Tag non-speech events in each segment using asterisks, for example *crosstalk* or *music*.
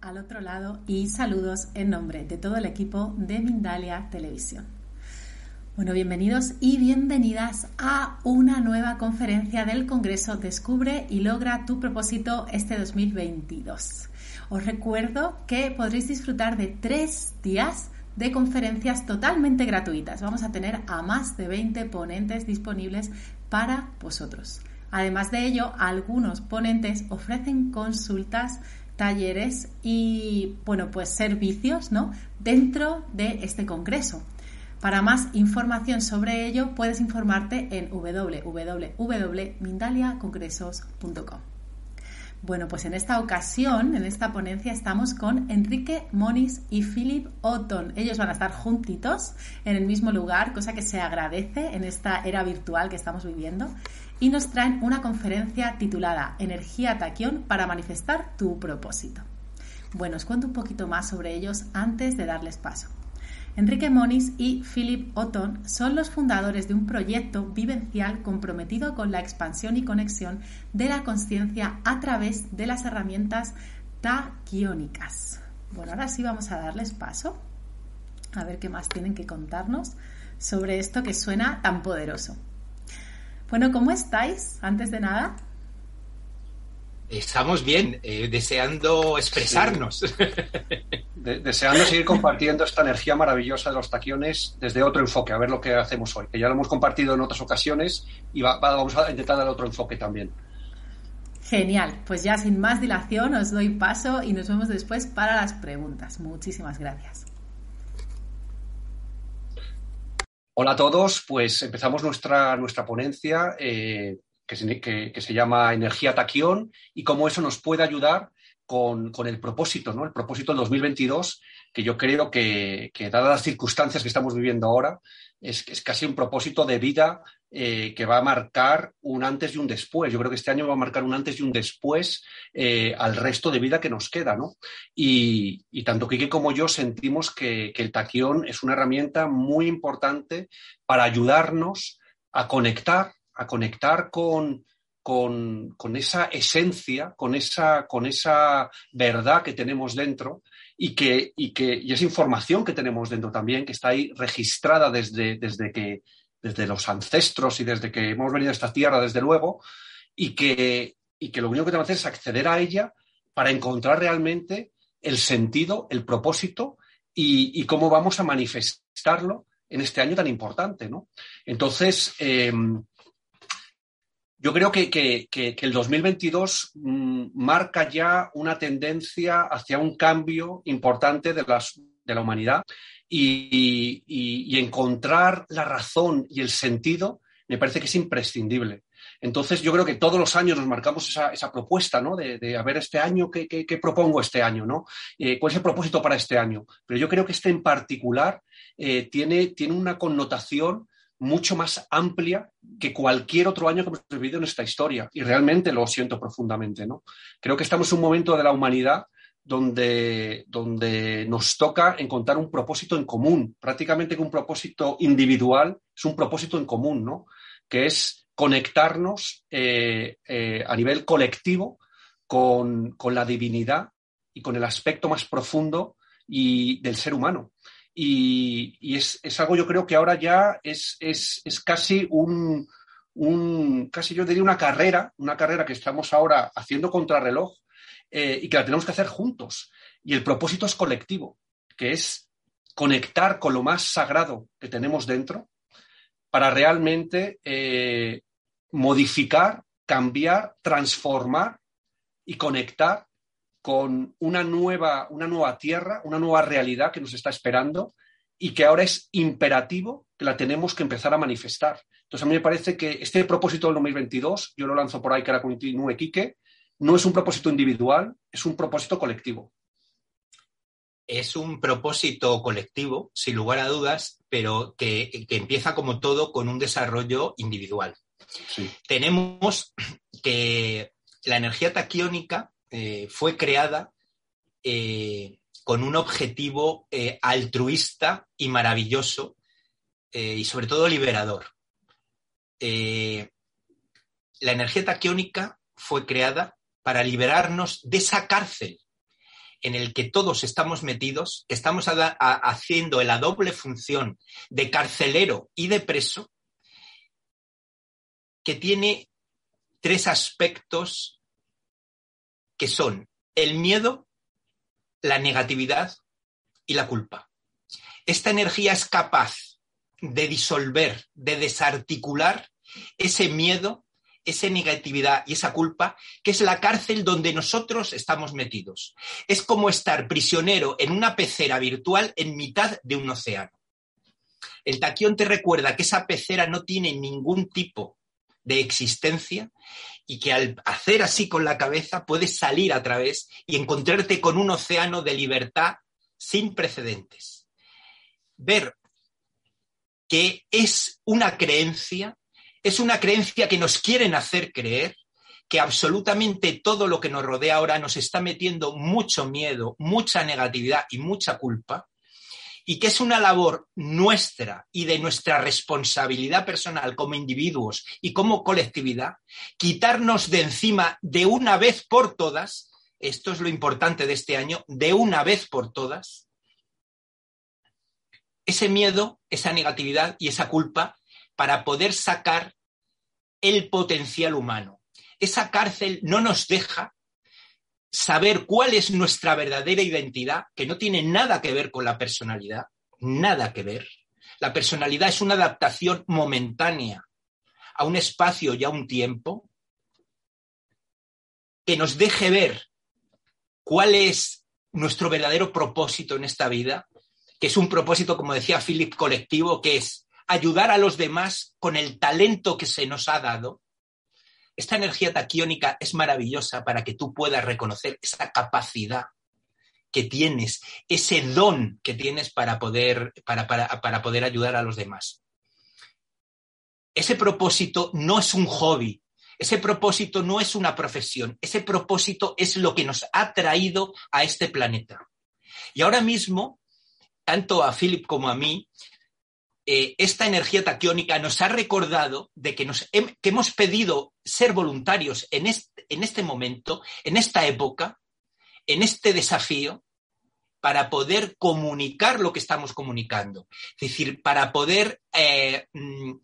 al otro lado y saludos en nombre de todo el equipo de Mindalia Televisión. Bueno, bienvenidos y bienvenidas a una nueva conferencia del Congreso Descubre y logra tu propósito este 2022. Os recuerdo que podréis disfrutar de tres días de conferencias totalmente gratuitas. Vamos a tener a más de 20 ponentes disponibles para vosotros. Además de ello, algunos ponentes ofrecen consultas, talleres y, bueno, pues servicios, ¿no? Dentro de este congreso. Para más información sobre ello, puedes informarte en www.mindaliacongresos.com. Bueno, pues en esta ocasión, en esta ponencia, estamos con Enrique Moniz y Philip Otton. Ellos van a estar juntitos en el mismo lugar, cosa que se agradece en esta era virtual que estamos viviendo y nos traen una conferencia titulada Energía Taquión para manifestar tu propósito. Bueno, os cuento un poquito más sobre ellos antes de darles paso. Enrique Moniz y Philip Otton son los fundadores de un proyecto vivencial comprometido con la expansión y conexión de la conciencia a través de las herramientas taquiónicas. Bueno, ahora sí vamos a darles paso a ver qué más tienen que contarnos sobre esto que suena tan poderoso. Bueno, ¿cómo estáis? Antes de nada. Estamos bien, eh, deseando expresarnos. deseando seguir compartiendo esta energía maravillosa de los taquiones desde otro enfoque, a ver lo que hacemos hoy, que ya lo hemos compartido en otras ocasiones y vamos a intentar dar otro enfoque también. Genial, pues ya sin más dilación os doy paso y nos vemos después para las preguntas. Muchísimas gracias. Hola a todos, pues empezamos nuestra, nuestra ponencia eh, que, se, llama Energía Taquión y cómo eso nos puede ayudar con, el propósito, ¿no? El propósito del 2022, que yo creo que, que dadas las circunstancias que estamos viviendo ahora, es, es casi un propósito de vida eh, que va a marcar un antes y un después. Yo creo que este año va a marcar un antes y un después eh, al resto de vida que nos queda, ¿no? Y, tanto Kike como yo sentimos que, el taquión es una herramienta muy importante para ayudarnos a conectar, a conectar con, con, esa esencia, con esa, con esa verdad que tenemos dentro y que, y que y esa información que tenemos dentro también, que está ahí registrada desde, desde que desde los ancestros y desde que hemos venido a esta tierra, desde luego, y que, y que lo único que tenemos que hacer es acceder a ella para encontrar realmente el sentido, el propósito y, cómo vamos a manifestarlo en este año tan importante. ¿no? Entonces, em, yo creo que, que, el 2022 mm, marca ya una tendencia hacia un cambio importante de, las, de la humanidad y, encontrar la razón y el sentido me parece que es imprescindible. Entonces, yo creo que todos los años nos marcamos esa, propuesta, ¿no? De, a ver este año, ¿qué, propongo este año, ¿no? Eh, ¿Cuál es el propósito para este año? Pero yo creo que este en particular eh, tiene, tiene una connotación mucho más amplia que cualquier otro año que hemos vivido en esta historia. Y realmente lo siento profundamente, ¿no? Creo que estamos en un momento de la humanidad donde, donde nos toca encontrar un propósito en común, prácticamente que un propósito individual es un propósito en común, ¿no? Que es conectarnos eh, eh, a nivel colectivo con, la divinidad y con el aspecto más profundo y del ser humano. Y, es, algo yo creo que ahora ya es, es, es casi un, un, casi yo diría una carrera, una carrera que estamos ahora haciendo contrarreloj eh, y que la tenemos que hacer juntos. Y el propósito es colectivo, que es conectar con lo más sagrado que tenemos dentro para realmente eh, modificar, cambiar, transformar y conectar con una nueva, una nueva tierra, una nueva realidad que nos está esperando y que ahora es imperativo que la tenemos que empezar a manifestar. Entonces, a mí me parece que este propósito del 2022, yo lo lanzo por ahí que la continúe Quique, no es un propósito individual, es un propósito colectivo. Es un propósito colectivo, sin lugar a dudas, pero que, empieza como todo con un desarrollo individual. Tenemos que la energía taquiónica eh, fue creada eh, con un objetivo eh, altruista y maravilloso y sobre todo liberador. la energía taquiónica fue creada para liberarnos de esa cárcel en el que todos estamos metidos, que estamos haciendo la doble función de carcelero y de preso, que tiene tres aspectos que son el miedo, la negatividad y la culpa. Esta energía es capaz de disolver, de desarticular ese miedo, esa negatividad y esa culpa, que es la cárcel donde nosotros estamos metidos. Es como estar prisionero en una pecera virtual en mitad de un océano. El taquión te recuerda que esa pecera no tiene ningún tipo de existencia y que al hacer así con la cabeza puedes salir a través y encontrarte con un océano de libertad sin precedentes. Ver que es una creencia, es una creencia que nos quieren hacer creer que absolutamente todo lo que nos rodea ahora nos está metiendo mucho miedo, mucha negatividad y mucha culpa, y que es una labor nuestra y de nuestra responsabilidad personal como individuos y como colectividad, quitarnos de encima de una vez por todas, esto es lo importante de este año, de una vez por todas, ese miedo, esa negatividad y esa culpa para poder sacar el potencial humano. Esa cárcel no nos deja saber cuál es nuestra verdadera identidad, que no tiene nada que ver con la personalidad, nada que ver. La personalidad es una adaptación momentánea a un espacio y a un tiempo que nos deje ver cuál es nuestro verdadero propósito en esta vida, que es un propósito, como decía Philip, colectivo, que es ayudar a los demás con el talento que se nos ha dado esta energía taquiónica es maravillosa para que tú puedas reconocer esa capacidad que tienes, ese don que tienes para poder, para, para poder ayudar a los demás. Ese propósito no es un hobby, ese propósito no es una profesión, ese propósito es lo que nos ha traído a este planeta. Y ahora mismo, tanto a Philip como a mí, eh, esta energía taquiónica nos ha recordado de que, nos, hemos pedido ser voluntarios en este, momento, en esta época, en este desafío, para poder comunicar lo que estamos comunicando. Es decir, para poder eh, mm,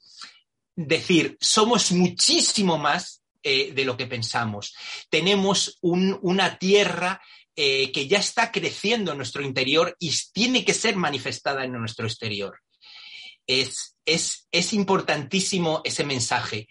decir, somos muchísimo más eh, de lo que pensamos. Tenemos una tierra que ya está creciendo en nuestro interior y tiene que ser manifestada en nuestro exterior es, es, importantísimo ese mensaje.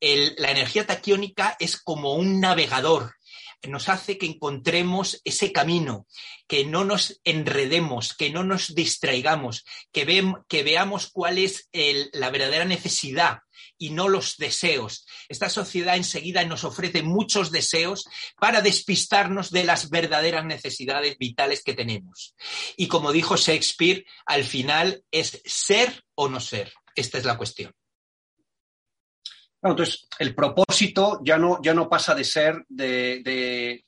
la energía taquiónica es como un navegador, nos hace que encontremos ese camino, que no nos enredemos, que no nos distraigamos, que, que veamos cuál es la verdadera necesidad y no los deseos. Esta sociedad enseguida nos ofrece muchos deseos para despistarnos de las verdaderas necesidades vitales que tenemos. Y como dijo Shakespeare, al final es ser o no ser. Esta es la cuestión. entonces, el propósito ya no, ya no pasa de ser de,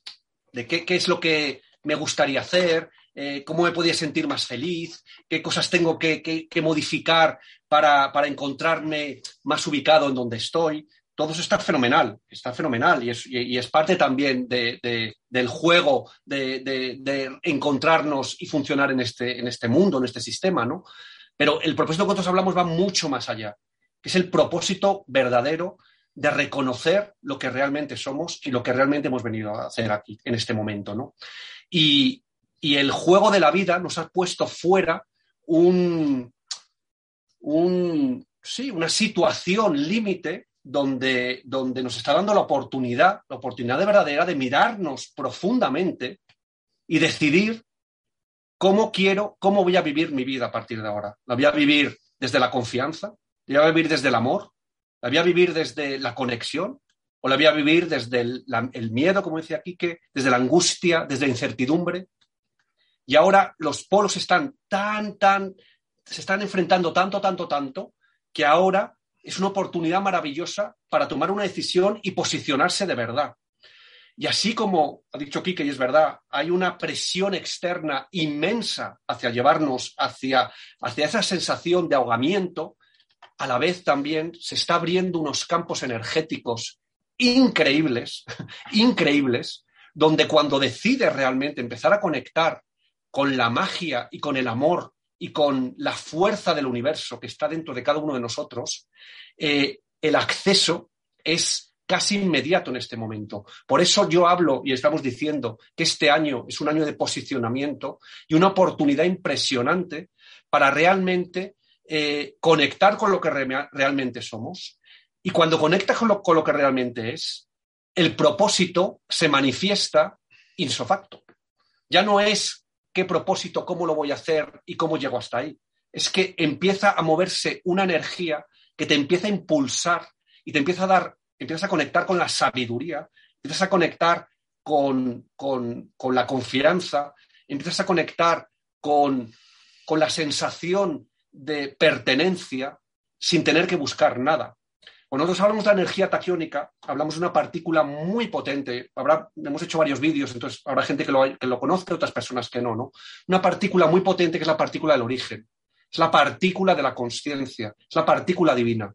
qué, es lo que me gustaría hacer, eh, cómo me podía sentir más feliz, qué cosas tengo que, modificar para, encontrarme más ubicado en donde estoy. Todo eso está fenomenal, está fenomenal y es, parte también del juego de, encontrarnos y funcionar en este, en este mundo, en este sistema, ¿no? Pero el propósito que nosotros hablamos va mucho más allá, que es el propósito verdadero de reconocer lo que realmente somos y lo que realmente hemos venido a hacer aquí, en este momento, ¿no? Y, y el juego de la vida nos ha puesto fuera un, un sí, una situación límite donde, donde nos está dando la oportunidad, la oportunidad de verdadera de mirarnos profundamente y decidir cómo quiero, cómo voy a vivir mi vida a partir de ahora. ¿La voy a vivir desde la confianza? ¿La voy a vivir desde el amor? ¿La voy a vivir desde la conexión? ¿O la voy a vivir desde el, miedo, como decía Quique, desde la angustia, desde la incertidumbre? Y ahora los polos están tan, tan, se están enfrentando tanto, tanto, tanto, que ahora es una oportunidad maravillosa para tomar una decisión y posicionarse de verdad. Y así como ha dicho Quique, y es verdad, hay una presión externa inmensa hacia llevarnos hacia, hacia esa sensación de ahogamiento, a la vez también se está abriendo unos campos energéticos increíbles, *laughs* increíbles, donde cuando decides realmente empezar a conectar con la magia y con el amor y con la fuerza del universo que está dentro de cada uno de nosotros, eh, el acceso es casi inmediato en este momento. Por eso yo hablo y estamos diciendo que este año es un año de posicionamiento y una oportunidad impresionante para realmente eh, conectar con lo que realmente somos. Y cuando conectas con lo, con lo que realmente es, el propósito se manifiesta insofacto. Ya no es qué propósito, cómo lo voy a hacer y cómo llego hasta ahí. Es que empieza a moverse una energía que te empieza a impulsar y te empieza a dar empiezas a conectar con la sabiduría, empiezas a conectar con, la confianza, empiezas a conectar con, la sensación de pertenencia sin tener que buscar nada. Cuando nosotros hablamos de energía taquiónica, hablamos de una partícula muy potente. Hemos hecho varios vídeos, entonces habrá gente que lo, que lo conozca otras personas que no, no. Una partícula muy potente que es la partícula del origen. Es la partícula de la conciencia, es la partícula divina.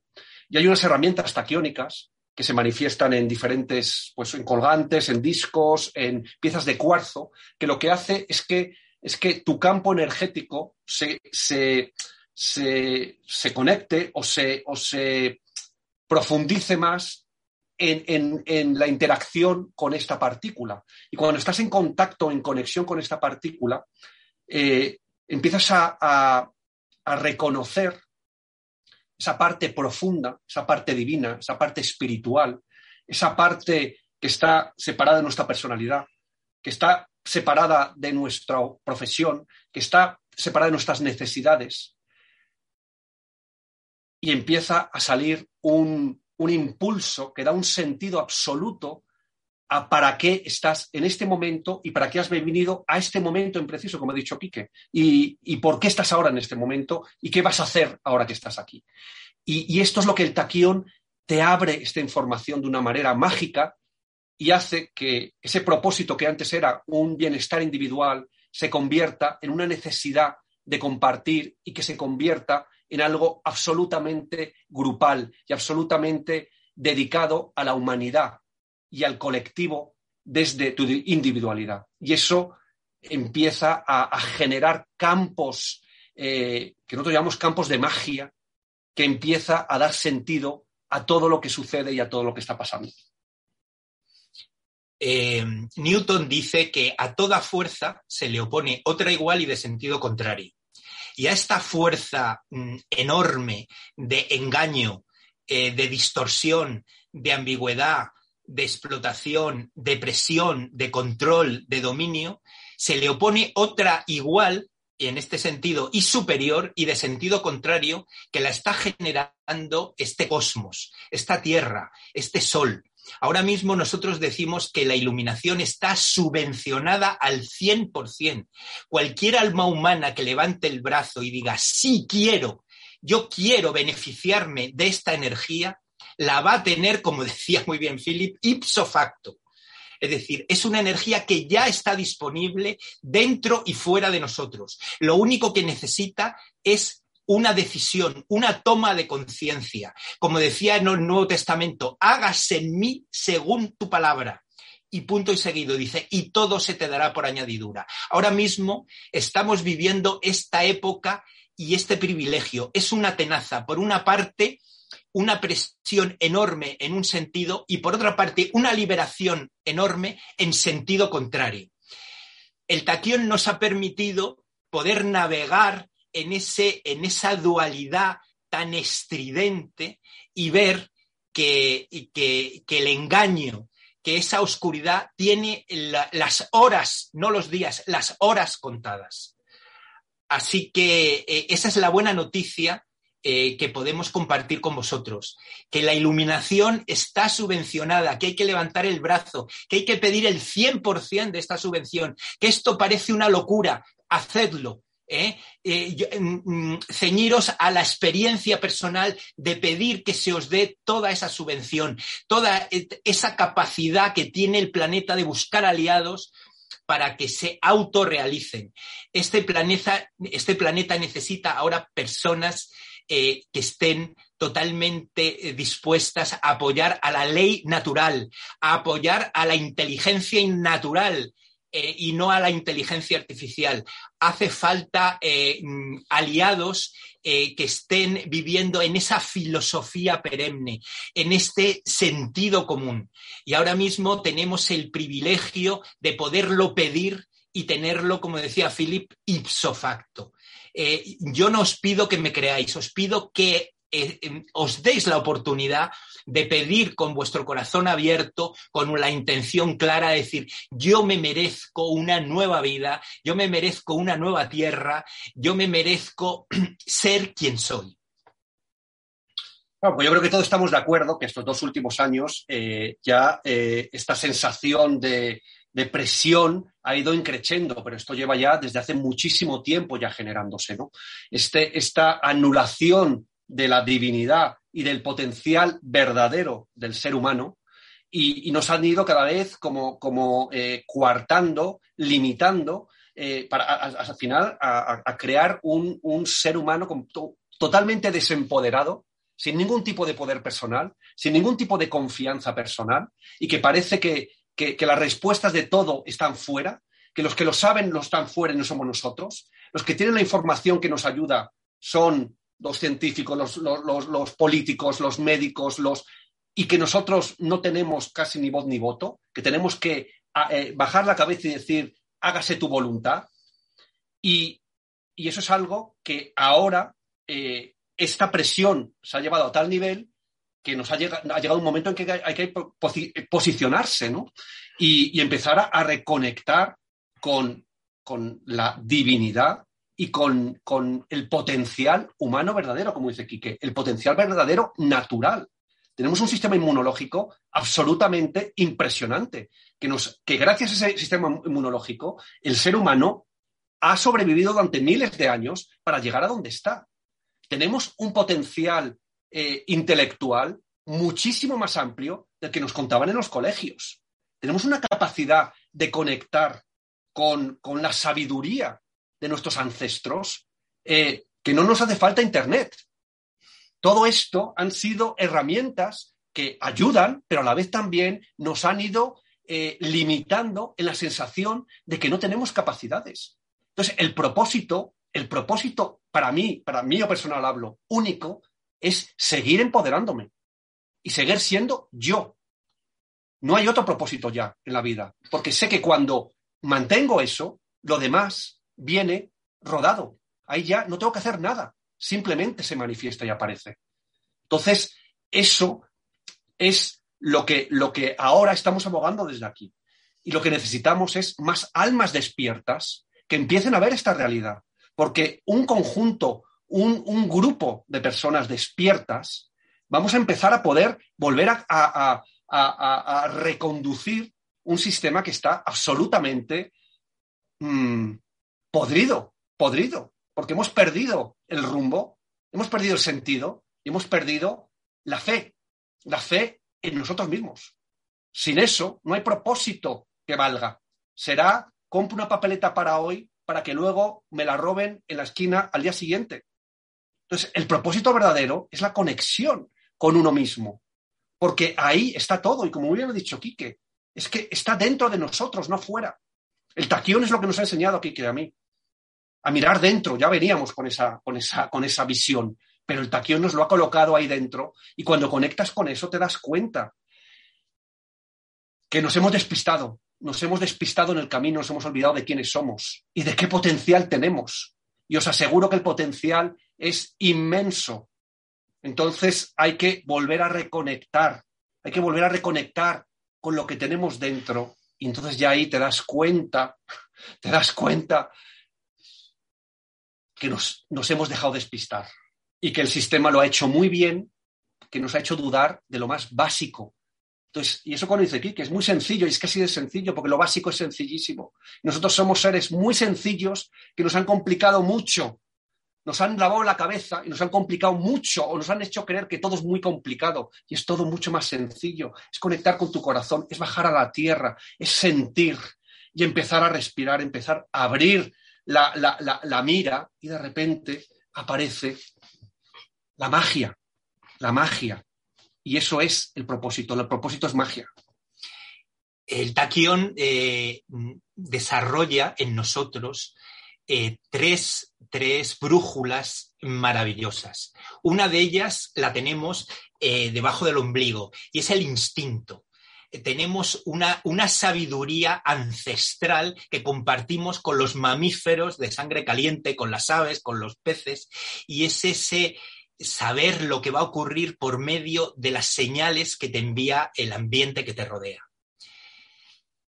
Y hay unas herramientas taquiónicas que se manifiestan en diferentes, pues en colgantes, en discos, en piezas de cuarzo, que lo que hace es que, es que tu campo energético se, conecte o se, o se profundice más en, la interacción con esta partícula. Y cuando estás en contacto, en conexión con esta partícula, eh, empiezas a, a reconocer esa parte profunda, esa parte divina, esa parte espiritual, esa parte que está separada de nuestra personalidad, que está separada de nuestra profesión, que está separada de nuestras necesidades. Y empieza a salir un, impulso que da un sentido absoluto a para qué estás en este momento y para qué has venido a este momento en preciso, como ha dicho Quique, y, y por qué estás ahora en este momento y qué vas a hacer ahora que estás aquí. Y, esto es lo que el taquión te abre esta información de una manera mágica y hace que ese propósito que antes era un bienestar individual se convierta en una necesidad de compartir y que se convierta en algo absolutamente grupal y absolutamente dedicado a la humanidad y al colectivo desde tu individualidad. Y eso empieza a, generar campos eh, que nosotros llamamos campos de magia, que empieza a dar sentido a todo lo que sucede y a todo lo que está pasando. Eh, Newton dice que a toda fuerza se le opone otra igual y de sentido contrario. Y a esta fuerza mm, enorme de engaño, eh, de distorsión, de ambigüedad, de explotación, de presión, de control, de dominio, se le opone otra igual en este sentido y superior y de sentido contrario que la está generando este cosmos, esta tierra, este sol. Ahora mismo nosotros decimos que la iluminación está subvencionada al 100%. Cualquier alma humana que levante el brazo y diga, sí quiero, yo quiero beneficiarme de esta energía, la va a tener, como *laughs* decía muy bien Philip, ipso facto. Es decir, es una energía que ya está disponible dentro y fuera de nosotros. Lo único que necesita es una decisión, una toma de conciencia. Como decía en el Nuevo Testamento, hágase en mí según tu palabra. Y punto y seguido dice, y todo se te dará por añadidura. Ahora mismo estamos viviendo esta época y este privilegio. Es una tenaza. Por una parte, una presión enorme en un sentido y por otra parte una liberación enorme en sentido contrario. El taquión nos ha permitido poder navegar en, ese, en esa dualidad tan estridente y ver que, que, que el engaño, que esa oscuridad tiene la, las horas, no los días, las horas contadas. Así que eh, esa es la buena noticia eh, que podemos compartir con vosotros, que la iluminación está subvencionada, que hay que levantar el brazo, que hay que pedir el 100% de esta subvención, que esto parece una locura, hacedlo. ¿Eh? Eh, mm, mm, ceñiros a la experiencia personal de pedir que se os dé toda esa subvención, toda esa capacidad que tiene el planeta de buscar aliados para que se autorrealicen. Este planeta, este planeta necesita ahora personas eh, que estén totalmente dispuestas a apoyar a la ley natural, a apoyar a la inteligencia innatural, eh, y no a la inteligencia artificial. Hace falta mm, aliados que estén viviendo en esa filosofía perenne, en este sentido común. Y ahora mismo tenemos el privilegio de poderlo pedir y tenerlo, como decía Philip, ipso facto. Eh, yo no os pido que me creáis, os pido que eh, em, os deis la oportunidad de pedir con vuestro corazón abierto, con la intención clara de decir, yo me merezco una nueva vida, yo me merezco una nueva tierra, yo me merezco *clears throat* ser quien soy. pues yo creo que todos estamos de acuerdo que estos dos últimos años eh, ya esta sensación de, de presión ha ido increciendo, pero esto lleva ya desde hace muchísimo tiempo ya generándose, ¿no? Este, esta anulación de la divinidad y del potencial verdadero del ser humano y, nos han ido cada vez como, como eh, coartando, limitando, eh, para al final a, crear un, ser humano totalmente desempoderado, sin ningún tipo de poder personal, sin ningún tipo de confianza personal y que parece que, que, las respuestas de todo están fuera, que los que lo saben lo están fuera y no somos nosotros. Los que tienen la información que nos ayuda son los científicos, los, políticos, los médicos, los y que nosotros no tenemos casi ni voz ni voto, que tenemos que eh, bajar la cabeza y decir, hágase tu voluntad. Y, eso es algo que ahora eh, esta presión se ha llevado a tal nivel que nos ha llegado, ha llegado un momento en que hay, que posicionarse ¿no? y, empezar a, reconectar con, con, la divinidad y con, con, el potencial humano verdadero, como dice Quique, el potencial verdadero natural. Tenemos un sistema inmunológico absolutamente impresionante, que, nos, que gracias a ese sistema inmunológico el ser humano ha sobrevivido durante miles de años para llegar a donde está. Tenemos un potencial eh, intelectual muchísimo más amplio del que nos contaban en los colegios. Tenemos una capacidad de conectar con, la sabiduría de nuestros ancestros eh, que no nos hace falta Internet. Todo esto han sido herramientas que ayudan, pero a la vez también nos han ido eh, limitando en la sensación de que no tenemos capacidades. Entonces, el propósito, el propósito para mí, para mí o personal hablo, único, es seguir empoderándome y seguir siendo yo. No hay otro propósito ya en la vida, porque sé que cuando mantengo eso, lo demás viene rodado. Ahí ya no tengo que hacer nada, simplemente se manifiesta y aparece. Entonces, eso es lo que, lo que ahora estamos abogando desde aquí. Y lo que necesitamos es más almas despiertas que empiecen a ver esta realidad. Porque un conjunto un, grupo de personas despiertas, vamos a empezar a poder volver a, reconducir un sistema que está absolutamente mm, podrido, podrido, porque hemos perdido el rumbo, hemos perdido el sentido y hemos perdido la fe, la fe en nosotros mismos. Sin eso no hay propósito que valga. Será, compro una papeleta para hoy para que luego me la roben en la esquina al día siguiente. Entonces, el propósito verdadero es la conexión con uno mismo, porque ahí está todo, y como muy bien ha dicho Quique, es que está dentro de nosotros, no fuera. El taquión es lo que nos ha enseñado Quique a mí, a mirar dentro, ya veníamos con esa, con esa, con esa visión, pero el taquión nos lo ha colocado ahí dentro, y cuando conectas con eso te das cuenta que nos hemos despistado, nos hemos despistado en el camino, nos hemos olvidado de quiénes somos y de qué potencial tenemos. Y os aseguro que el potencial es inmenso, Entonces hay que volver a reconectar, hay que volver a reconectar con lo que tenemos dentro y entonces ya ahí te das cuenta, te das cuenta que nos, hemos dejado despistar y que el sistema lo ha hecho muy bien, que nos ha hecho dudar de lo más básico. Entonces, y eso cuando dice aquí, que es muy sencillo, y es que así de sencillo, porque lo básico es sencillísimo. Nosotros somos seres muy sencillos que nos han complicado mucho nos han lavado la cabeza y nos han complicado mucho o nos han hecho creer que todo es muy complicado y es todo mucho más sencillo. Es conectar con tu corazón, es bajar a la tierra, es sentir y empezar a respirar, empezar a abrir la, mira y de repente aparece la magia, la magia. Y eso es el propósito, el propósito es magia. El taquión eh, desarrolla en nosotros eh, tres, brújulas maravillosas. Una de ellas la tenemos eh, debajo del ombligo y es el instinto. Eh, tenemos una, una sabiduría ancestral que compartimos con los mamíferos de sangre caliente, con las aves, con los peces, y es ese saber lo que va a ocurrir por medio de las señales que te envía el ambiente que te rodea.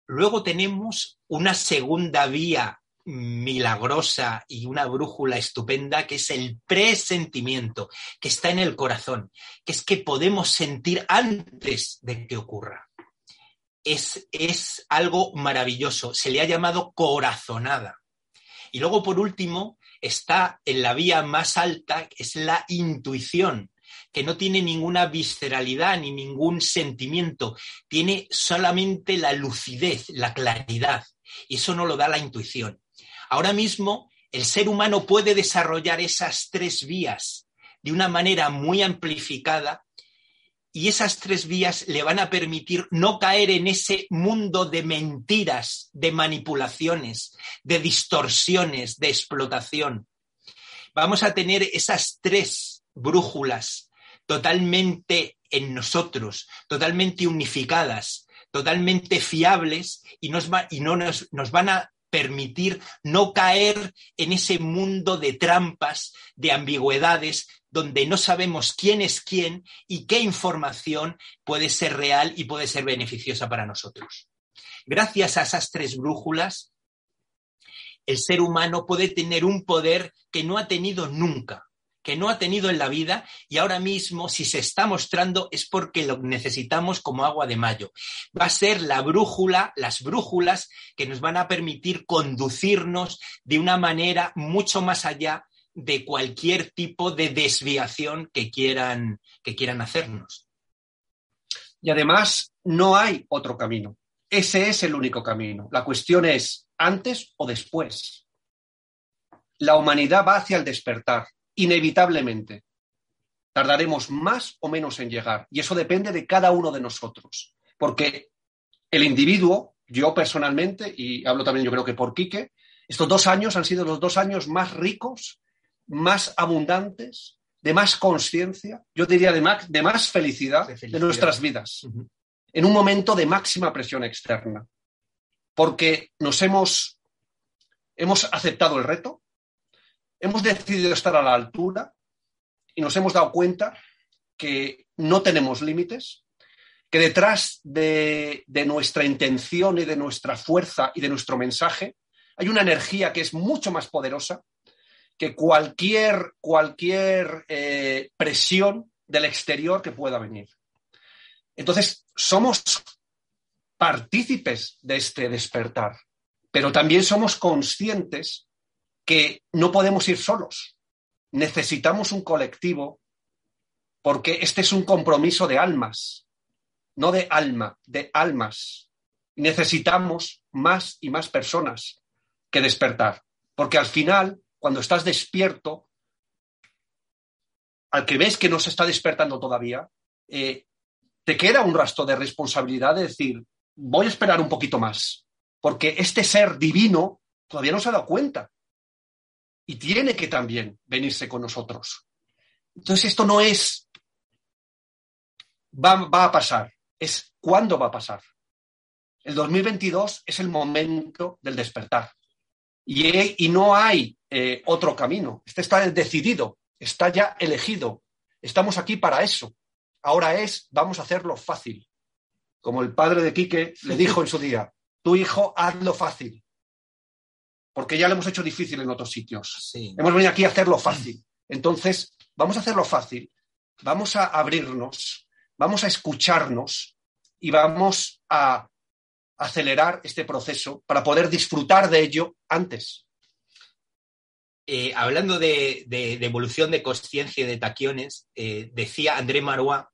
Luego tenemos una segunda vía milagrosa y una brújula estupenda que es el presentimiento, que está en el corazón, que es que podemos sentir antes de que ocurra. Es, es algo maravilloso, se le ha llamado corazonada. Y luego, por último, está en la vía más alta, que es la intuición, que no tiene ninguna visceralidad ni ningún sentimiento, tiene solamente la lucidez, la claridad. Y eso no lo da la intuición. Ahora mismo el ser humano puede desarrollar esas tres vías de una manera muy amplificada y esas tres vías le van a permitir no caer en ese mundo de mentiras, de manipulaciones, de distorsiones, de explotación. Vamos a tener esas tres brújulas totalmente en nosotros, totalmente unificadas, totalmente fiables y, nos, y no nos, nos van a permitir no caer en ese mundo de trampas, de ambigüedades, donde no sabemos quién es quién y qué información puede ser real y puede ser beneficiosa para nosotros. Gracias a esas tres brújulas, el ser humano puede tener un poder que no ha tenido nunca que no ha tenido en la vida y ahora mismo si se está mostrando es porque lo necesitamos como agua de mayo. Va a ser la brújula, las brújulas que nos van a permitir conducirnos de una manera mucho más allá de cualquier tipo de desviación que quieran, que quieran hacernos. Y además, no hay otro camino. Ese es el único camino. La cuestión es antes o después. La humanidad va hacia el despertar inevitablemente. Tardaremos más o menos en llegar y eso depende de cada uno de nosotros, porque el individuo, yo personalmente, y hablo también yo creo que por Quique, estos dos años han sido los dos años más ricos, más abundantes, de más conciencia, yo diría de más, de más felicidad, de nuestras vidas, en un momento de máxima presión externa, porque nos hemos, hemos aceptado el reto, hemos decidido estar a la altura y nos hemos dado cuenta que no tenemos límites, que detrás de, nuestra intención y de nuestra fuerza y de nuestro mensaje hay una energía que es mucho más poderosa que cualquier, cualquier eh, presión del exterior que pueda venir. Entonces, somos partícipes de este despertar, pero también somos conscientes que no podemos ir solos. Necesitamos un colectivo porque este es un compromiso de almas, no de alma, de almas. Necesitamos más y más personas que despertar, porque al final, cuando estás despierto, al que ves que no se está despertando todavía, eh, te queda un rastro de responsabilidad de decir, voy a esperar un poquito más, porque este ser divino todavía no se ha dado cuenta y tiene que también venirse con nosotros. Entonces esto no es va, a pasar, es cuándo va a pasar. El 2022 es el momento del despertar y, no hay eh, otro camino. Este está decidido, está ya elegido, Estamos aquí para eso. Ahora es, vamos a hacerlo fácil. Como el padre de Quique le dijo en su día, tu hijo, hazlo fácil. Porque ya lo hemos hecho difícil en otros sitios. Hemos venido aquí a hacerlo fácil. Entonces, vamos a hacerlo fácil, vamos a abrirnos, vamos a escucharnos y vamos a acelerar este proceso para poder disfrutar de ello antes. Eh, hablando de, evolución de conciencia y de taquiones, eh, decía André Marois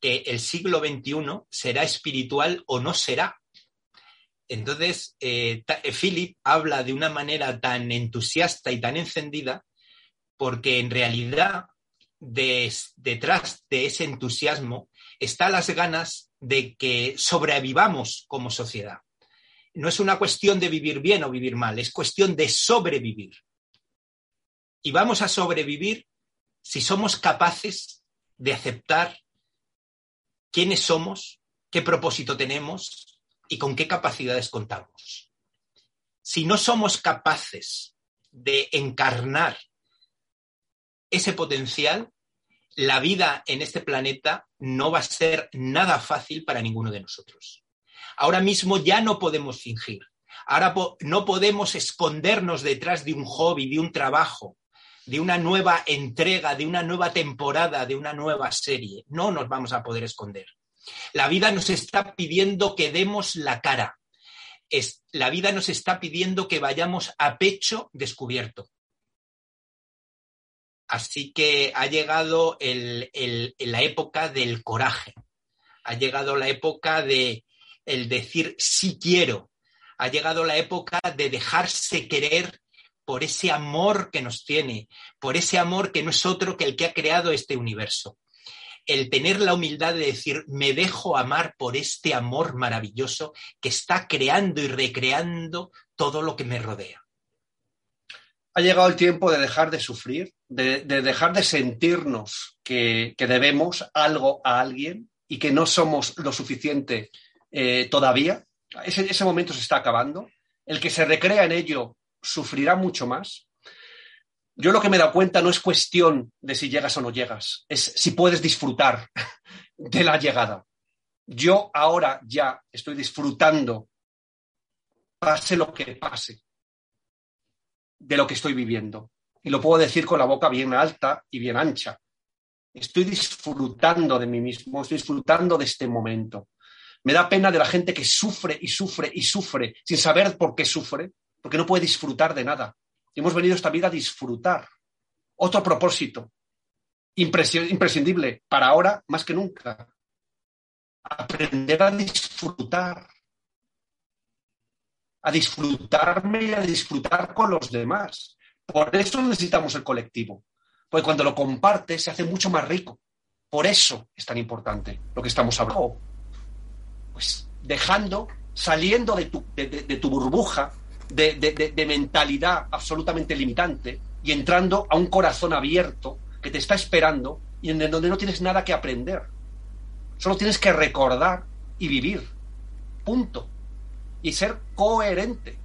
que el siglo XXI será espiritual o no será. Entonces, eh, Philip habla de una manera tan entusiasta y tan encendida porque en realidad detrás de ese entusiasmo están las ganas de que sobrevivamos como sociedad. No es una cuestión de vivir bien o vivir mal, es cuestión de sobrevivir. Y vamos a sobrevivir si somos capaces de aceptar quiénes somos, qué propósito tenemos y con qué capacidades contamos. Si no somos capaces de encarnar ese potencial, la vida en este planeta no va a ser nada fácil para ninguno de nosotros. Ahora mismo ya no podemos fingir. Ahora no podemos escondernos detrás de un hobby, de un trabajo, de una nueva entrega, de una nueva temporada, de una nueva serie. No nos vamos a poder esconder. La vida nos está pidiendo que demos la cara. la vida nos está pidiendo que vayamos a pecho descubierto. Así que ha llegado la época del coraje, ha llegado la época de el decir sí quiero, ha llegado la época de dejarse querer por ese amor que nos tiene, por ese amor que no es otro que el que ha creado este universo. El tener la humildad de decir, me dejo amar por este amor maravilloso que está creando y recreando todo lo que me rodea ha llegado el tiempo de dejar de sufrir, de, dejar de sentirnos que, debemos algo a alguien y que no somos lo suficiente eh, todavía. Ese, ese momento se está acabando. El que se recrea en ello sufrirá mucho más. Yo lo que me he dado cuenta no es cuestión de si llegas o no llegas, es si puedes disfrutar *laughs* de la llegada. Yo ahora ya estoy disfrutando, pase lo que pase de lo que estoy viviendo. Y lo puedo decir con la boca bien alta y bien ancha. Estoy disfrutando de mí mismo, estoy disfrutando de este momento. Me da pena de la gente que sufre y sufre y sufre sin saber por qué sufre, porque no puede disfrutar de nada. Hemos venido esta vida a disfrutar. Otro propósito, imprescindible para ahora más que nunca. Aprender a disfrutar a disfrutarme y a disfrutar con los demás. Por eso necesitamos el colectivo, porque cuando lo compartes se hace mucho más rico. Por eso es tan importante lo que estamos hablando. Pues dejando, saliendo de tu, de, tu burbuja de, de mentalidad absolutamente limitante y entrando a un corazón abierto que te está esperando y en donde no tienes nada que aprender. Solo tienes que recordar y vivir. Punto y ser coherente.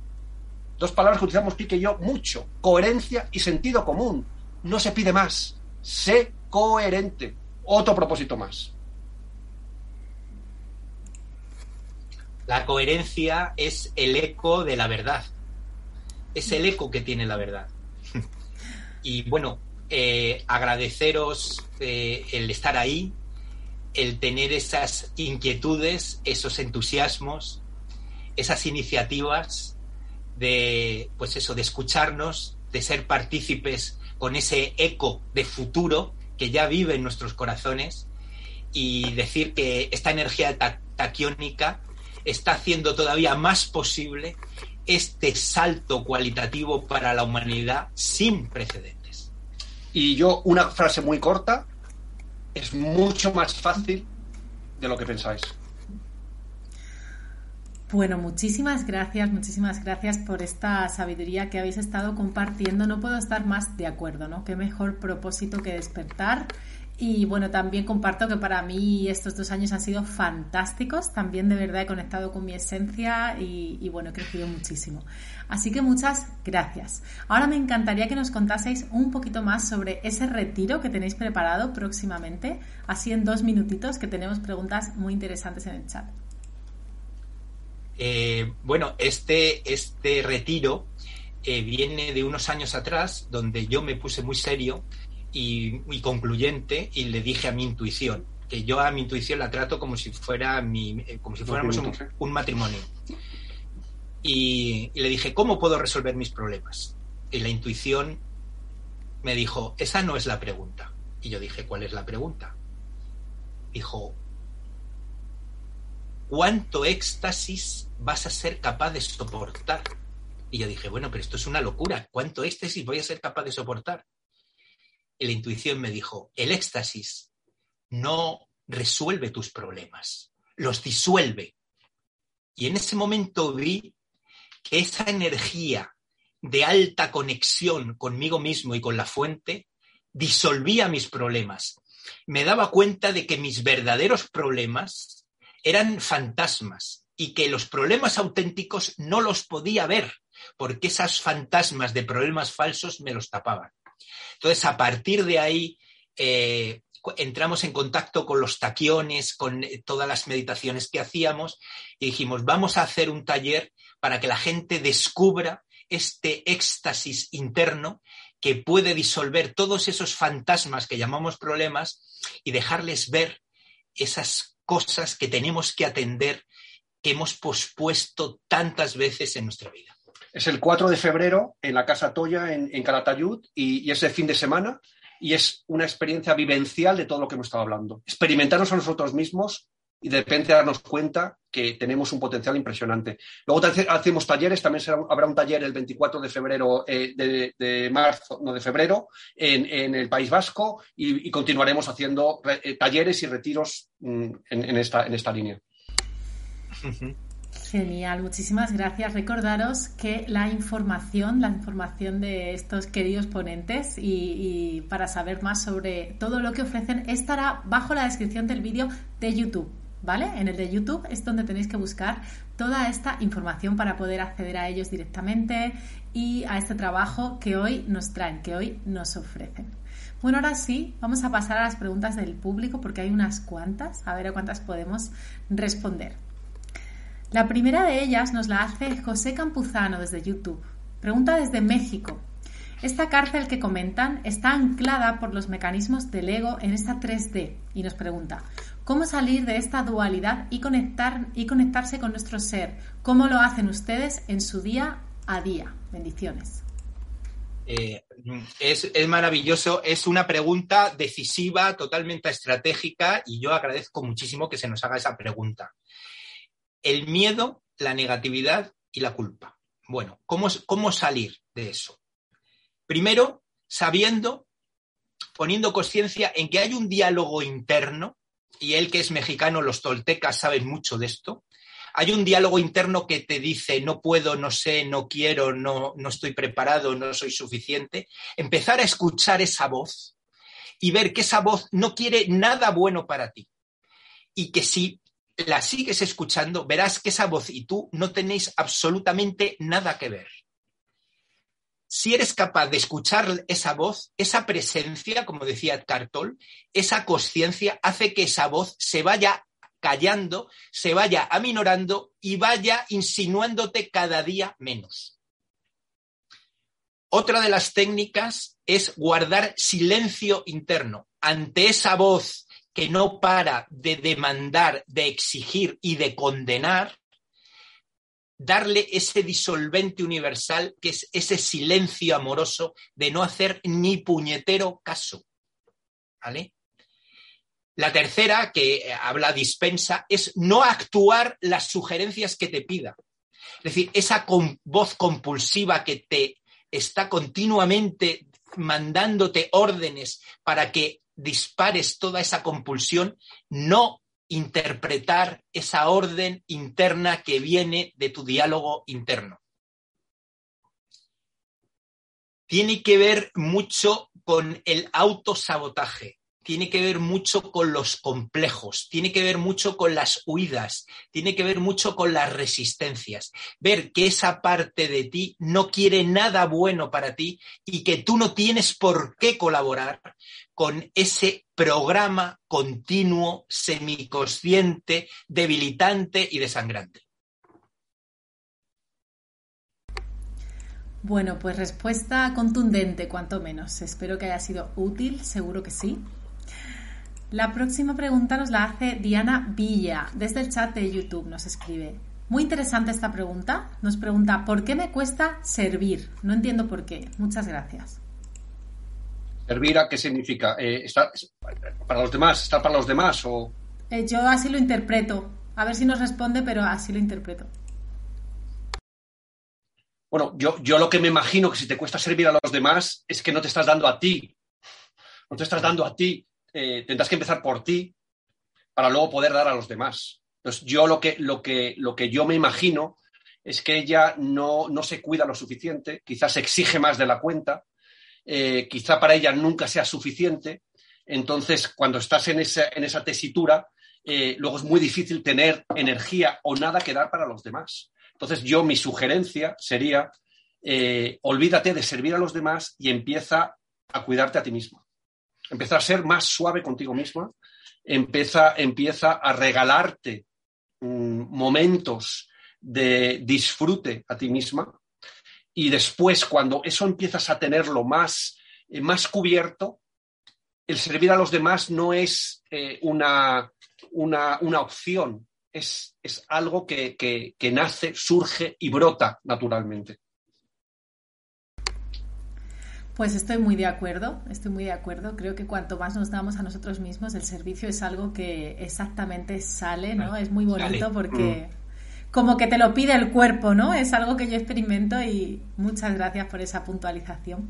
Dos palabras que utilizamos Pique y yo mucho. Coherencia y sentido común. No se pide más. Sé coherente. Otro propósito más. La coherencia es el eco de la verdad. Es el eco que tiene la verdad. *laughs* y bueno, eh, agradeceros eh, el estar ahí, el tener esas inquietudes, esos entusiasmos, esas iniciativas de, pues eso, de escucharnos, de ser partícipes con ese eco de futuro que ya vive en nuestros corazones y decir que esta energía taquiónica está haciendo todavía más posible este salto cualitativo para la humanidad sin precedentes. Y yo, una frase muy corta, es mucho más fácil de lo que pensáis. Bueno, muchísimas gracias, muchísimas gracias por esta sabiduría que habéis estado compartiendo. No puedo estar más de acuerdo, ¿no? Qué mejor propósito que despertar Y bueno, también comparto que para mí estos dos años han sido fantásticos. También de verdad he conectado con mi esencia y, bueno, he crecido muchísimo. Así que muchas gracias. Ahora me encantaría que nos contaseis un poquito más sobre ese retiro que tenéis preparado próximamente, así en dos minutitos, que tenemos preguntas muy interesantes en el chat. Eh, bueno, este, este retiro eh, viene de unos años atrás, donde yo me puse muy serio y, concluyente y le dije a mi intuición, que yo a mi intuición la trato como si fuera mi, eh, como si fuéramos un, matrimonio. Y, y, le dije, ¿cómo puedo resolver mis problemas? Y la intuición me dijo, esa no es la pregunta. Y yo dije, ¿cuál es la pregunta? Dijo, ¿cuánto éxtasis vas a ser capaz de soportar? Y yo dije, bueno, pero esto es una locura. ¿Cuánto éxtasis voy a ser capaz de soportar? la intuición me dijo, el éxtasis no resuelve tus problemas, los disuelve. Y en ese momento vi que esa energía de alta conexión conmigo mismo y con la fuente disolvía mis problemas. Me daba cuenta de que mis verdaderos problemas eran fantasmas y que los problemas auténticos no los podía ver porque esas fantasmas de problemas falsos me los tapaban. Entonces, a partir de ahí, eh, entramos en contacto con los taquiones, con eh, todas las meditaciones que hacíamos y dijimos, vamos a hacer un taller para que la gente descubra este éxtasis interno que puede disolver todos esos fantasmas que llamamos problemas y dejarles ver esas cosas que tenemos que atender, que hemos pospuesto tantas veces en nuestra vida. Es el 4 de febrero en la Casa Toya, en, en Calatayud, y, es el fin de semana, y es una experiencia vivencial de todo lo que hemos estado hablando. Experimentarnos a nosotros mismos y de repente darnos cuenta que tenemos un potencial impresionante. Luego hacemos talleres, también habrá un taller el 24 de febrero, eh, de, marzo, no de febrero, en, el País Vasco y, continuaremos haciendo eh, talleres y retiros mm, en, esta, en esta línea. Genial, muchísimas gracias. Recordaros que la información, la información de estos queridos ponentes y, para saber más sobre todo lo que ofrecen estará bajo la descripción del vídeo de YouTube. ¿Vale? En el de YouTube es donde tenéis que buscar toda esta información para poder acceder a ellos directamente y a este trabajo que hoy nos traen, que hoy nos ofrecen. Bueno, ahora sí, vamos a pasar a las preguntas del público porque hay unas cuantas, a ver a cuántas podemos responder. La primera de ellas nos la hace José Campuzano desde YouTube. Pregunta desde México. Esta cárcel que comentan está anclada por los mecanismos del ego en esta 3D y nos pregunta, ¿cómo salir de esta dualidad y, conectar, y conectarse con nuestro ser? ¿Cómo lo hacen ustedes en su día a día? Bendiciones. Eh, es, es, maravilloso, es una pregunta decisiva, totalmente estratégica y yo agradezco muchísimo que se nos haga esa pregunta el miedo, la negatividad y la culpa. Bueno, ¿cómo, cómo salir de eso? Primero, sabiendo, poniendo conciencia en que hay un diálogo interno, y él que es mexicano, los toltecas saben mucho de esto, hay un diálogo interno que te dice no puedo, no sé, no quiero, no, no estoy preparado, no soy suficiente. Empezar a escuchar esa voz y ver que esa voz no quiere nada bueno para ti. Y que si la sigues escuchando, verás que esa voz y tú no tenéis absolutamente nada que ver. Si eres capaz de escuchar esa voz, esa presencia, como decía Cartol, esa conciencia hace que esa voz se vaya callando, se vaya aminorando y vaya insinuándote cada día menos. Otra de las técnicas es guardar silencio interno ante esa voz que no para de demandar, de exigir y de condenar, darle ese disolvente universal que es ese silencio amoroso de no hacer ni puñetero caso. ¿Vale? La tercera, que habla dispensa, es no actuar las sugerencias que te pida. Es decir, esa voz compulsiva que te está continuamente mandándote órdenes para que dispares toda esa compulsión, no interpretar esa orden interna que viene de tu diálogo interno. Tiene que ver mucho con el autosabotaje. tiene que ver mucho con los complejos, tiene que ver mucho con las huidas, tiene que ver mucho con las resistencias. Ver que esa parte de ti no quiere nada bueno para ti y que tú no tienes por qué colaborar con ese programa continuo, semiconsciente, debilitante y desangrante. Bueno, pues respuesta contundente, cuanto menos. Espero que haya sido útil, seguro que sí. La próxima pregunta nos la hace Diana Villa, desde el chat de YouTube nos escribe. Muy interesante esta pregunta. Nos pregunta, ¿por qué me cuesta servir? No entiendo por qué. Muchas gracias. ¿Servir a qué significa? Eh, ¿Estar para los demás? ¿Estar para los demás? O... Eh, yo así lo interpreto. A ver si nos responde, pero así lo interpreto. Bueno, yo, yo lo que me imagino que si te cuesta servir a los demás es que no te estás dando a ti. No te estás dando a ti. Eh, tendrás que empezar por ti para luego poder dar a los demás. Entonces, yo lo que, lo que, lo que yo me imagino es que ella no, no se cuida lo suficiente, quizás exige más de la cuenta, eh, quizá para ella nunca sea suficiente. Entonces, cuando estás en esa, en esa tesitura, eh, luego es muy difícil tener energía o nada que dar para los demás. Entonces, yo mi sugerencia sería, eh, olvídate de servir a los demás y empieza a cuidarte a ti misma. Empieza a ser más suave contigo misma, empieza, empieza a regalarte mm, momentos de disfrute a ti misma y después cuando eso empiezas a tenerlo más, eh, más cubierto, el servir a los demás no es eh, una, una, una opción, es, algo que, nace, surge y brota naturalmente. Pues estoy muy de acuerdo, estoy muy de acuerdo. Creo que cuanto más nos damos a nosotros mismos, el servicio es algo que exactamente sale, ¿no? Es muy bonito porque mm. Como que te lo pide el cuerpo, ¿no? Es algo que yo experimento y muchas gracias por esa puntualización.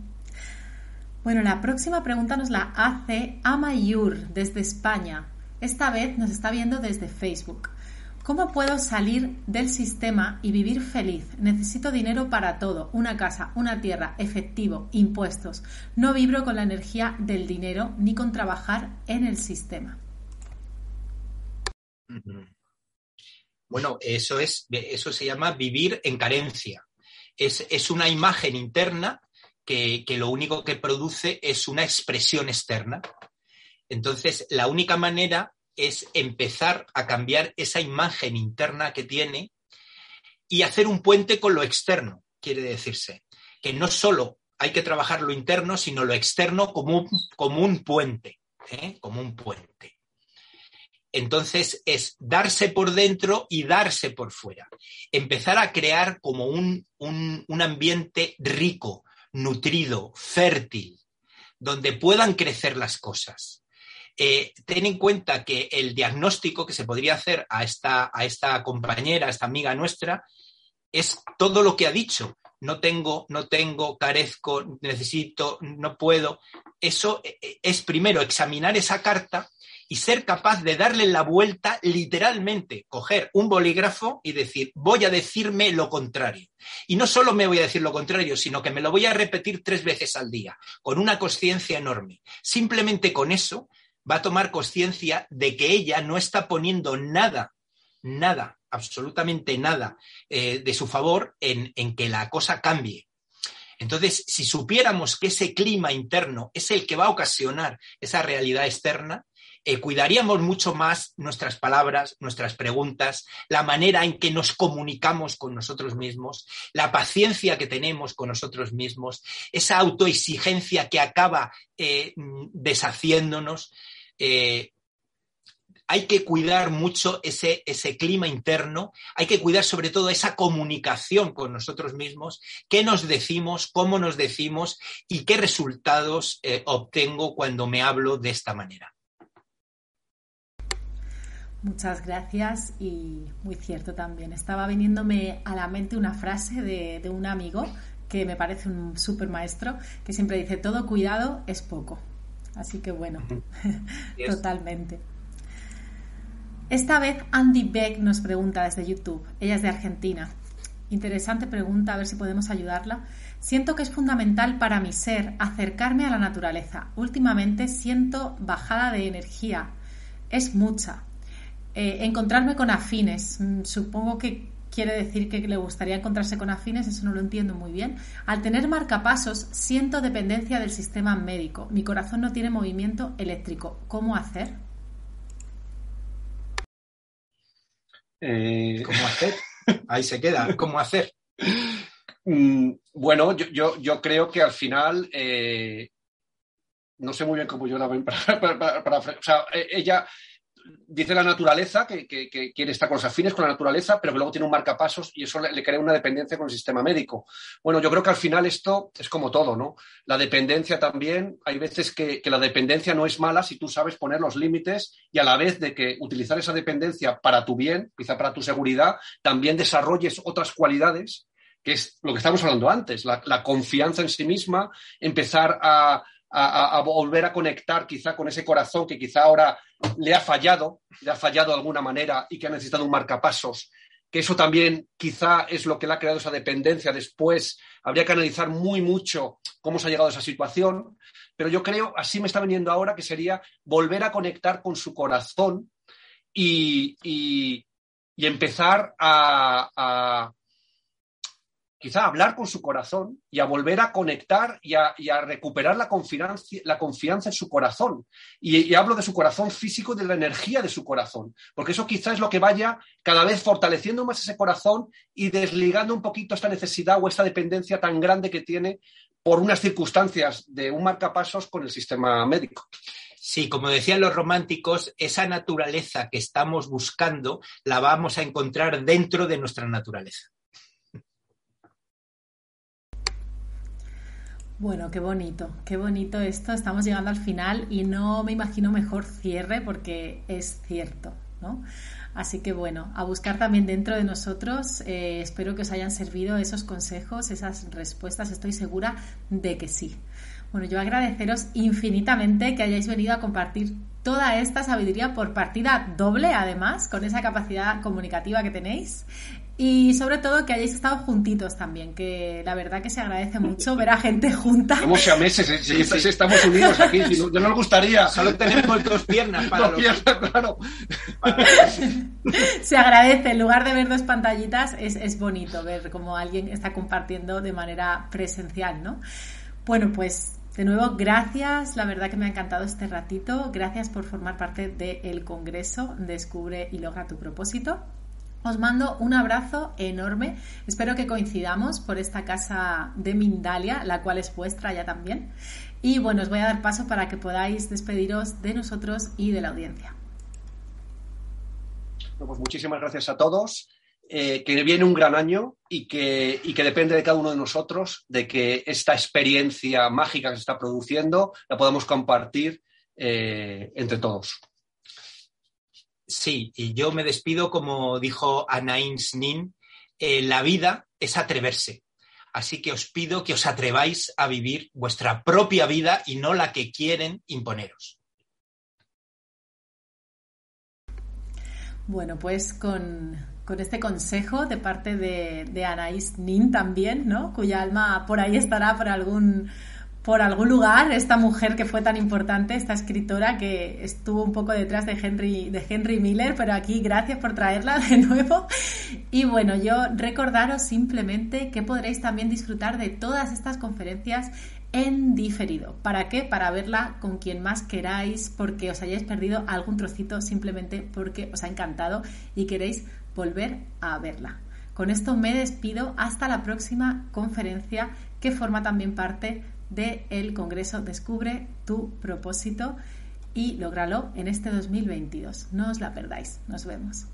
Bueno, la próxima pregunta nos la hace Amayur desde España. Esta vez nos está viendo desde Facebook. ¿Cómo puedo salir del sistema y vivir feliz? Necesito dinero para todo, una casa, una tierra, efectivo, impuestos. No vibro con la energía del dinero ni con trabajar en el sistema. Bueno, eso es, eso se llama vivir en carencia. Es, una imagen interna que, que lo único que produce es una expresión externa. Entonces, la única manera es empezar a cambiar esa imagen interna que tiene y hacer un puente con lo externo, quiere decirse. Que no solo hay que trabajar lo interno, sino lo externo como como un puente, ¿eh? como un puente. Entonces es darse por dentro y darse por fuera. Empezar a crear como un, un ambiente rico, nutrido, fértil, donde puedan crecer las cosas eh, ten en cuenta que el diagnóstico que se podría hacer a esta, a esta compañera, a esta amiga nuestra, es todo lo que ha dicho. No tengo, no tengo, carezco, necesito, no puedo. Eso eh, es primero examinar esa carta y ser capaz de darle la vuelta literalmente, coger un bolígrafo y decir, voy a decirme lo contrario. Y no solo me voy a decir lo contrario, sino que me lo voy a repetir tres veces al día, con una conciencia enorme. Simplemente con eso va a tomar conciencia de que ella no está poniendo nada, nada, absolutamente nada eh, de su favor en, que la cosa cambie. Entonces, si supiéramos que ese clima interno es el que va a ocasionar esa realidad externa, eh, cuidaríamos mucho más nuestras palabras, nuestras preguntas, la manera en que nos comunicamos con nosotros mismos, la paciencia que tenemos con nosotros mismos, esa autoexigencia que acaba eh, deshaciéndonos. Eh, hay que cuidar mucho ese, ese, clima interno, hay que cuidar sobre todo esa comunicación con nosotros mismos, qué nos decimos, cómo nos decimos y qué resultados obtengo cuando me hablo de esta manera. Muchas gracias y muy cierto también. Estaba viniéndome a la mente una frase de, de un amigo que me parece un súper maestro, que siempre dice, todo cuidado es poco. Así que bueno, *laughs* totalmente. Esta vez Andy Beck nos pregunta desde YouTube. Ella es de Argentina. Interesante pregunta, a ver si podemos ayudarla. Siento que es fundamental para mi ser acercarme a la naturaleza. Últimamente siento bajada de energía. Es mucha. Eh, encontrarme con afines. Mm, supongo que quiere decir que le gustaría encontrarse con afines, eso no lo entiendo muy bien. Al tener marcapasos, siento dependencia del sistema médico. Mi corazón no tiene movimiento eléctrico. ¿Cómo hacer? Eh, ¿Cómo hacer? *laughs* Ahí se queda. ¿Cómo hacer? Mm, bueno, yo, yo, creo que al final, eh, no sé muy bien cómo yo la ven *laughs* para, o sea, e, ella dice la naturaleza que, quiere estar con los afines con la naturaleza, pero que luego tiene un marcapasos y eso le, crea una dependencia con el sistema médico. Bueno, yo creo que al final esto es como todo, ¿no? La dependencia también, hay veces que, que la dependencia no es mala si tú sabes poner los límites y a la vez de que utilizar esa dependencia para tu bien, quizá para tu seguridad, también desarrolles otras cualidades que es lo que estábamos hablando antes, la, confianza en sí misma, empezar a, volver a conectar quizá con ese corazón que quizá ahora le ha fallado, le ha fallado de alguna manera y que ha necesitado un marcapasos, que eso también quizá es lo que le ha creado esa dependencia. Después habría que analizar muy mucho cómo se ha llegado a esa situación, pero yo creo, así me está viniendo ahora, que sería volver a conectar con su corazón y, empezar a quizá hablar con su corazón y a volver a conectar y a, recuperar la confianza, la confianza en su corazón. Y, hablo de su corazón físico de la energía de su corazón, porque eso quizá es lo que vaya cada vez fortaleciendo más ese corazón y desligando un poquito esta necesidad o esta dependencia tan grande que tiene por unas circunstancias de un marcapasos con el sistema médico. Sí, como decían los románticos, esa naturaleza que estamos buscando la vamos a encontrar dentro de nuestra naturaleza. Bueno, qué bonito, qué bonito esto. Estamos llegando al final y no me imagino mejor cierre porque es cierto, ¿no? Así que bueno, a buscar también dentro de nosotros. Eh, espero que os hayan servido esos consejos, esas respuestas. Estoy segura de que sí. Bueno, yo agradeceros infinitamente que hayáis venido a compartir toda esta sabiduría por partida doble, además, con esa capacidad comunicativa que tenéis. Y sobre todo que hayáis estado juntitos también, que la verdad que se agradece mucho ver a gente junta. Somos a meses, si, estamos unidos aquí, si no, no nos gustaría. *laughs* Solo tenemos dos piernas para dos piernas, claro. *laughs* se agradece, en lugar de ver dos pantallitas, es, es bonito ver cómo alguien está compartiendo de manera presencial, ¿no? Bueno, pues de nuevo, gracias, la verdad que me ha encantado este ratito. Gracias por formar parte del Congreso Descubre y logra tu propósito. Os mando un abrazo enorme. Espero que coincidamos por esta casa de Mindalia, la cual es vuestra ya también. Y bueno, os voy a dar paso para que podáis despediros de nosotros y de la audiencia. pues muchísimas gracias a todos. Eh, que viene un gran año y que, y que depende de cada uno de nosotros de que esta experiencia mágica que se está produciendo la podamos compartir eh, entre todos. Sí, y yo me despido como dijo Anaïs Nin, eh, la vida es atreverse. Así que os pido que os atreváis a vivir vuestra propia vida y no la que quieren imponeros. Bueno, pues con, este consejo de parte de, de Anaïs Nin también, ¿no? Cuya alma por ahí estará por algún por algún lugar esta mujer que fue tan importante, esta escritora que estuvo un poco detrás de Henry, de Henry Miller, pero aquí gracias por traerla de *laughs* nuevo. Y bueno, yo recordaros simplemente que podréis también disfrutar de todas estas conferencias en diferido. ¿Para qué? Para verla con quien más queráis, porque os hayáis perdido algún trocito simplemente porque os ha encantado y queréis volver a verla. Con esto me despido hasta la próxima conferencia que forma también parte del Congreso Descubre tu propósito y lógralo en este 2022. No os la perdáis. Nos vemos.